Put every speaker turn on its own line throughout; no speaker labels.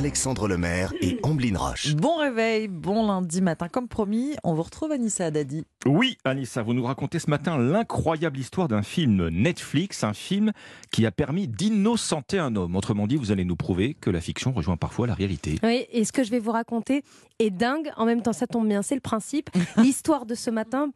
Alexandre Lemaire et Amblin Roche.
Bon réveil, bon lundi matin. Comme promis, on vous retrouve Anissa Haddadi.
Oui, Anissa, vous nous racontez ce matin l'incroyable histoire d'un film Netflix, un film qui a permis d'innocenter un homme. Autrement dit, vous allez nous prouver que la fiction rejoint parfois la réalité.
Oui, et ce que je vais vous raconter est dingue. En même temps, ça tombe bien, c'est le principe. L'histoire de ce matin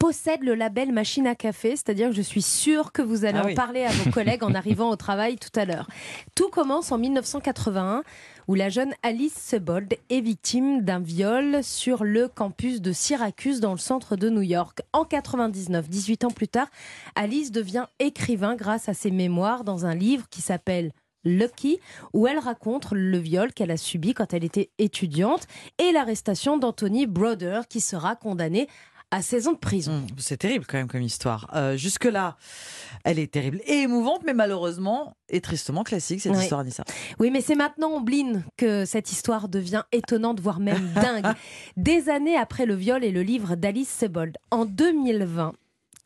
possède le label machine à café, c'est-à-dire que je suis sûre que vous allez
Ah
en
oui.
parler à vos collègues en arrivant au travail tout à l'heure. Tout commence en 1981 où la jeune Alice Sebold est victime d'un viol sur le campus de Syracuse dans le centre de New York. En 99, 18 ans plus tard, Alice devient écrivain grâce à ses mémoires dans un livre qui s'appelle Lucky, où elle raconte le viol qu'elle a subi quand elle était étudiante et l'arrestation d'Anthony Broder qui sera condamné à 16 ans de prison.
Hum, C'est terrible quand même comme histoire. Euh, Jusque-là, elle est terrible et émouvante, mais malheureusement et tristement classique cette
Oui.
histoire, Anissa.
Oui, mais c'est maintenant, Ombline, que cette histoire devient étonnante, voire même dingue. Des années après le viol et le livre d'Alice Sebold, en 2020,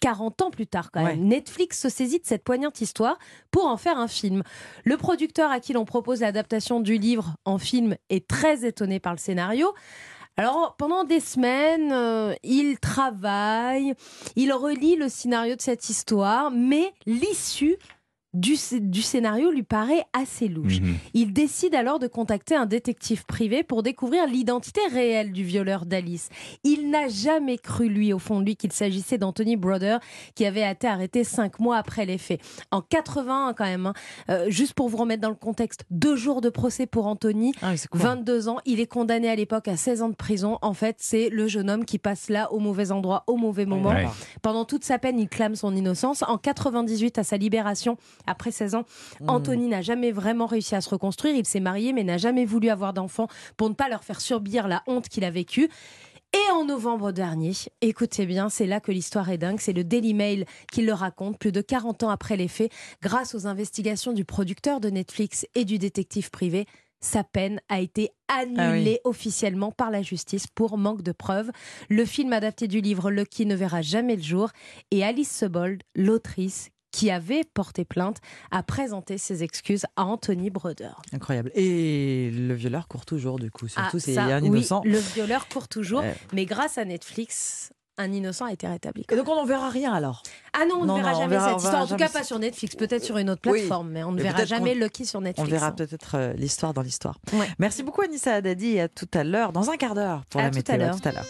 40 ans plus tard quand même,
Ouais.
Netflix se saisit de cette poignante histoire pour en faire un film. Le producteur à qui l'on propose l'adaptation du livre en film est très étonné par le scénario. Alors, pendant des semaines, euh, il travaille, il relit le scénario de cette histoire, mais l'issue du, sc- du scénario lui paraît assez louche.
Mhm.
Il décide alors de contacter un détective privé pour découvrir l'identité réelle du violeur d'Alice. Il n'a jamais cru, lui, au fond de lui, qu'il s'agissait d'Anthony Broder, qui avait été arrêté cinq mois après les faits. En 81, quand même, hein, euh, juste pour vous remettre dans le contexte, deux jours de procès pour Anthony.
Ah oui, c'est cool.
22 ans, il est condamné à l'époque à 16 ans de prison. En fait, c'est le jeune homme qui passe là au mauvais endroit, au mauvais moment.
Ouais.
Pendant toute sa peine, il clame son innocence. En 98, à sa libération, après 16 ans,
Mmh.
Anthony n'a jamais vraiment réussi à se reconstruire. Il s'est marié, mais n'a jamais voulu avoir d'enfants pour ne pas leur faire subir la honte qu'il a vécue. Et en novembre dernier, écoutez bien, c'est là que l'histoire est dingue, c'est le Daily Mail qui le raconte, plus de 40 ans après les faits, grâce aux investigations du producteur de Netflix et du détective privé. Sa peine a été annulée officiellement par la justice pour manque de preuves. Le film adapté du livre Lucky ne verra jamais le jour et Alice Sebold, l'autrice qui avait porté plainte, a présenté ses excuses à Anthony Broder.
Incroyable. Et le violeur court toujours, du coup. Surtout,
Ah,
c'est un
oui,
innocent.
le violeur court toujours,
Ouais.
mais grâce à Netflix, un innocent a été rétabli.
Et donc, on n'en verra rien alors?
Ah non, on
Non,
ne verra
non,
jamais
verra-
cette histoire. En tout cas, pas sur Netflix, peut-être sur une autre
Oui.
plateforme, mais on ne
Mais
verra jamais Lucky sur Netflix.
On verra
hein.
peut-être euh, l'histoire dans l'histoire.
Ouais.
Merci beaucoup, Anissa Haddadi. Et à tout à l'heure, dans un quart d'heure, pour
À
la météo. À tout à l'heure.